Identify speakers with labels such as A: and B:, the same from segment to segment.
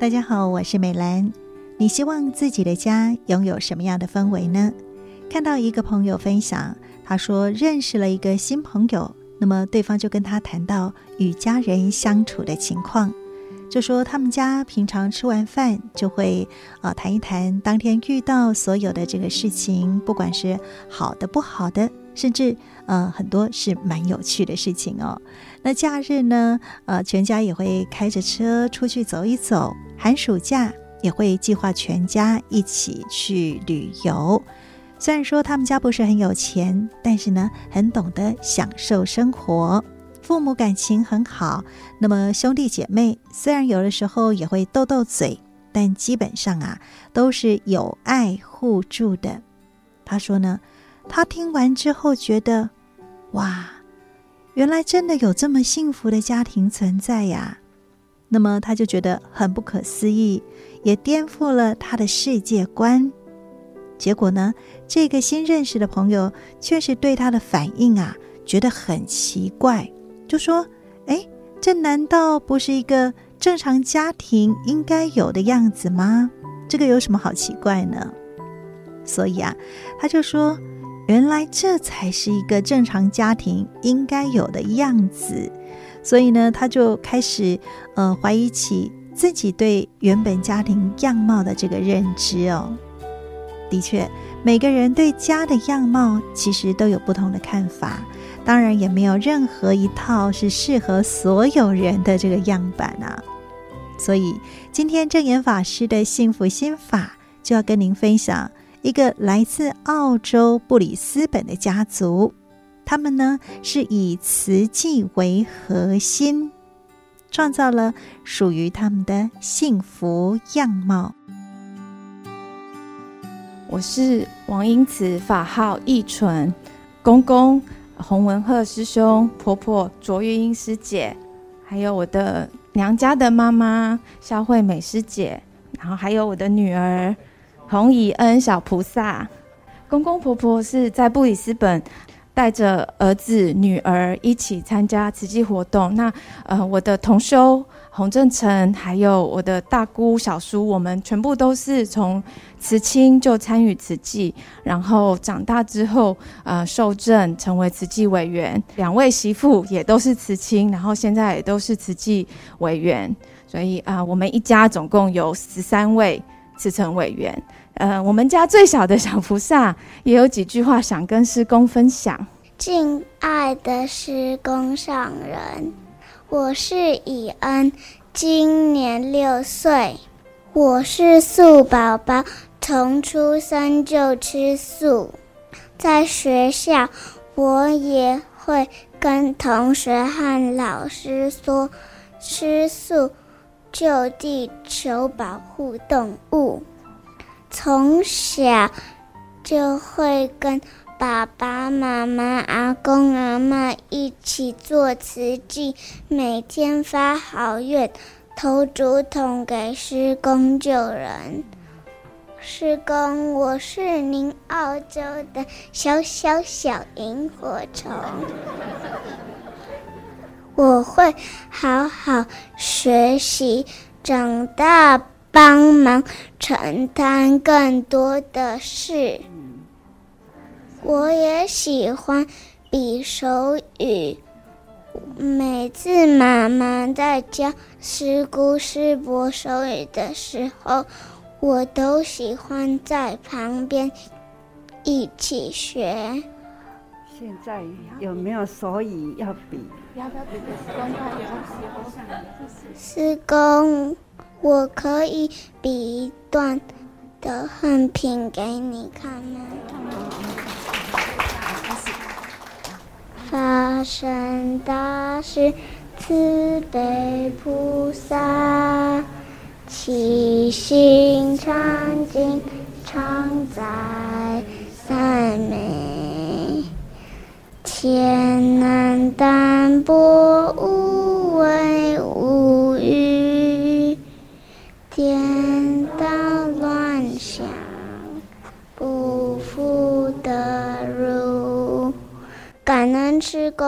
A: 大家好，我是美兰。你希望自己的家拥有什么样的氛围呢？看到一个朋友分享，他说认识了一个新朋友，那么对方就跟他谈到与家人相处的情况，就说他们家平常吃完饭就会啊谈一谈当天遇到所有的这个事情，不管是好的不好的，甚至呃很多是蛮有趣的事情哦。那假日呢，呃全家也会开着车出去走一走。寒暑假也会计划全家一起去旅游。虽然说他们家不是很有钱，但是呢，很懂得享受生活。父母感情很好，那么兄弟姐妹虽然有的时候也会斗斗嘴，但基本上啊都是有爱互助的。他说呢，他听完之后觉得，哇，原来真的有这么幸福的家庭存在呀。那么他就觉得很不可思议，也颠覆了他的世界观。结果呢，这个新认识的朋友却是对他的反应啊，觉得很奇怪，就说：“哎，这难道不是一个正常家庭应该有的样子吗？这个有什么好奇怪呢？”所以啊，他就说：“原来这才是一个正常家庭应该有的样子。”所以呢，他就开始呃怀疑起自己对原本家庭样貌的这个认知哦。的确，每个人对家的样貌其实都有不同的看法，当然也没有任何一套是适合所有人的这个样板啊。所以今天证严法师的幸福心法就要跟您分享一个来自澳洲布里斯本的家族。他们呢是以慈济为核心，创造了属于他们的幸福样貌。
B: 我是王英慈，法号义纯，公公洪文鹤师兄，婆婆卓玉英师姐，还有我的娘家的妈妈肖惠美师姐，然后还有我的女儿洪以恩小菩萨。公公婆婆是在布里斯本。带着儿子、女儿一起参加慈济活动。那呃，我的同修洪正成，还有我的大姑、小叔，我们全部都是从慈亲就参与慈济，然后长大之后呃受证成为慈济委员。两位媳妇也都是慈亲，然后现在也都是慈济委员。所以啊、我们一家总共有十三位慈诚委员。呃，我们家最小的小菩萨也有几句话想跟师公分享。
C: 敬爱的师公上人，我是以恩，今年六岁，我是素宝宝，从出生就吃素，在学校我也会跟同学和老师说，吃素救地球，保护动物。从小就会跟爸爸妈妈、阿公阿嬷一起做慈济，每天发好愿，投竹筒给施工救人。师公，我是您澳洲的小小小萤火虫，我会好好学习，长大。帮忙承担更多的事。我也喜欢比手语。每次妈妈在教师姑师伯手语的时候，我都喜欢在旁边一起学。
D: 现在有没有手语要比？
C: 要不要比师公？我可以比一段的横屏给你看吗？发生大事，慈悲菩萨，七星常镜常在三昧，天南淡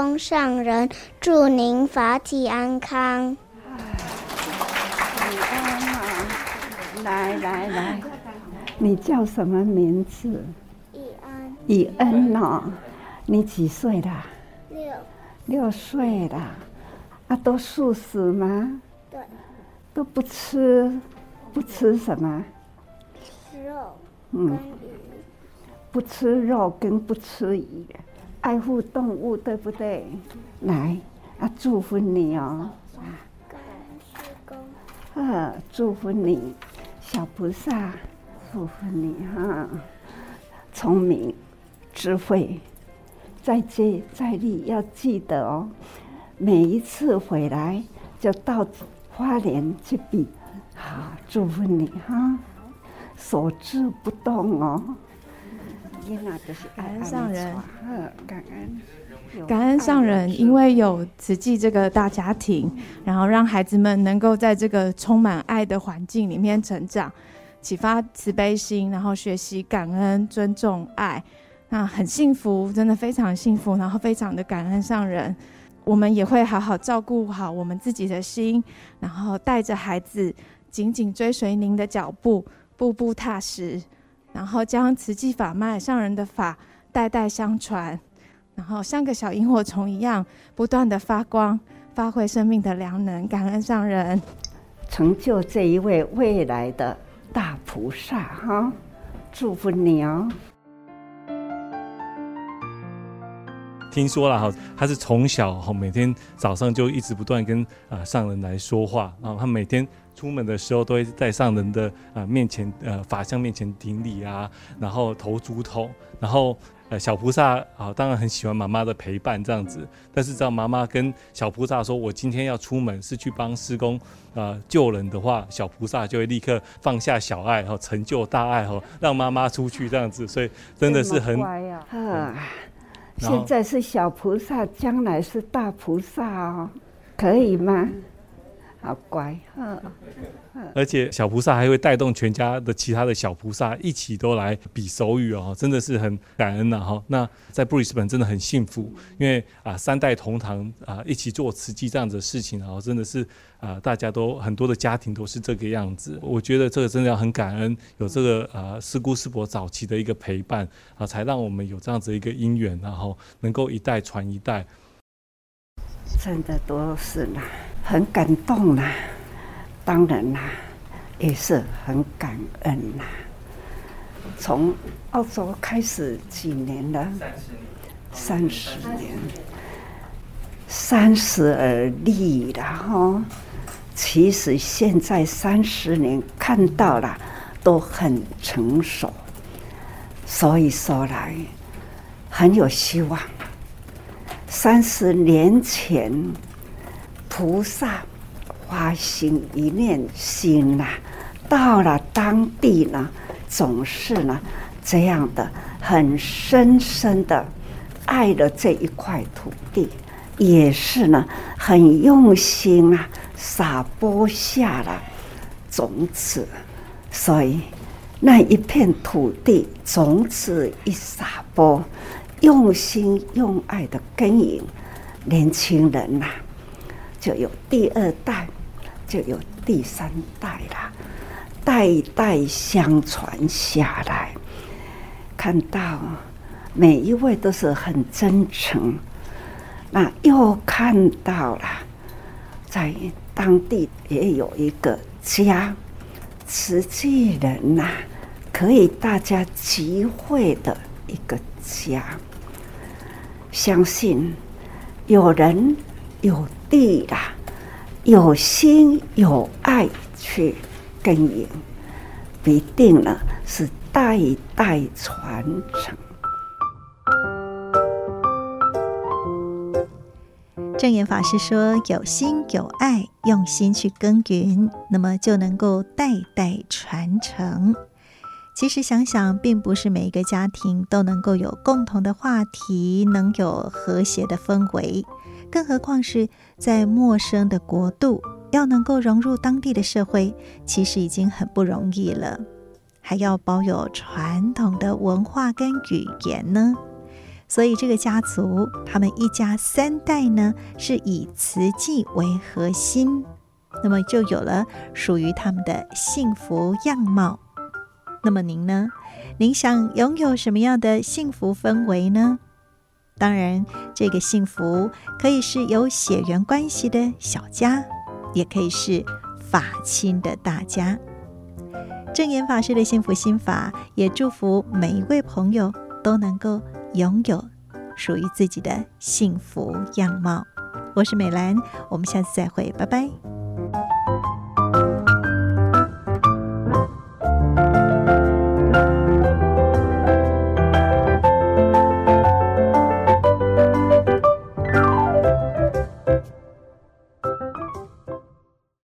C: 公上人，祝您法体安康。
D: 来来来，你叫什么名字？
C: 以恩。
D: 以恩哦，你几岁了？
C: 六。
D: 六岁了，啊，都素食吗？
C: 对。
D: 都不吃，不吃什么？
C: 吃肉。
D: 嗯。不吃肉跟不吃鱼，爱护动物，对不对？来，啊，祝福你哦。啊，祝福你，小菩萨，祝福你哈，聪明、智慧，再接再厉，要记得哦。每一次回来就到花莲去比，好，祝福你哈，所志不动哦。
B: 感恩上人，
D: 感恩。
B: 感恩上人，因为有慈济这个大家庭，然后让孩子们能够在这个充满爱的环境里面成长，启发慈悲心，然后学习感恩、尊重、爱，那很幸福，真的非常幸福，然后非常的感恩上人。我们也会好好照顾好我们自己的心，然后带着孩子紧紧追随您的脚步，步步踏实，然后将慈济法脉、上人的法代代相传。然后像个小萤火虫一样，不断的发光，发挥生命的良能，感恩上人，
D: 成就这一位未来的大菩萨哈，祝福你哦。
E: 听说了哈，他是从小哈每天早上就一直不断跟啊上人来说话，啊他每天出门的时候都会在上人的啊面前呃法相面前顶礼啊，然后投竹筒，然后。呃，小菩萨啊，当然很喜欢妈妈的陪伴这样子。但是，只要妈妈跟小菩萨说：“我今天要出门，是去帮师公啊、呃、救人的话”，小菩萨就会立刻放下小爱，然后，成就大爱，哈，让妈妈出去这样子。所以，真的是很
D: 乖呀、啊。嗯、现在是小菩萨，将来是大菩萨哦，可以吗？好乖，嗯。
E: 而且小菩萨还会带动全家的其他的小菩萨一起都来比手语哦，真的是很感恩呐哈。那在布里斯本真的很幸福，因为啊三代同堂啊一起做慈济这样子的事情然后，真的是啊大家都很多的家庭都是这个样子。我觉得这个真的要很感恩，有这个啊师姑师伯早期的一个陪伴啊，才让我们有这样子一个因缘，然后能够一代传一代。
D: 真的都是啦，很感动啦。当然啦，也是很感恩呐。从澳洲开始几年了？三十年，三十而立了哈。其实现在三十年看到了，都很成熟。所以说来，很有希望。三十年前，菩萨。发心一念心呐，到了当地呢，总是呢这样的很深深的爱了这一块土地，也是呢很用心啊，撒播下了种子，所以那一片土地种子一撒播，用心用爱的耕耘，年轻人呐，就有第二代。就有第三代啦，代代相传下来，看到每一位都是很真诚，那又看到了在当地也有一个家，慈济人呐，可以大家集会的一个家，相信有人有地啦。有心有爱去耕耘，必定呢是代代传承。
A: 证言法师说：“有心有爱，用心去耕耘，那么就能够代代传承。”其实想想，并不是每一个家庭都能够有共同的话题，能有和谐的氛围。更何况是在陌生的国度，要能够融入当地的社会，其实已经很不容易了，还要保有传统的文化跟语言呢。所以这个家族，他们一家三代呢，是以慈济为核心，那么就有了属于他们的幸福样貌。那么您呢？您想拥有什么样的幸福氛围呢？当然，这个幸福可以是有血缘关系的小家，也可以是法亲的大家。正言法师的幸福心法，也祝福每一位朋友都能够拥有属于自己的幸福样貌。我是美兰，我们下次再会，拜拜。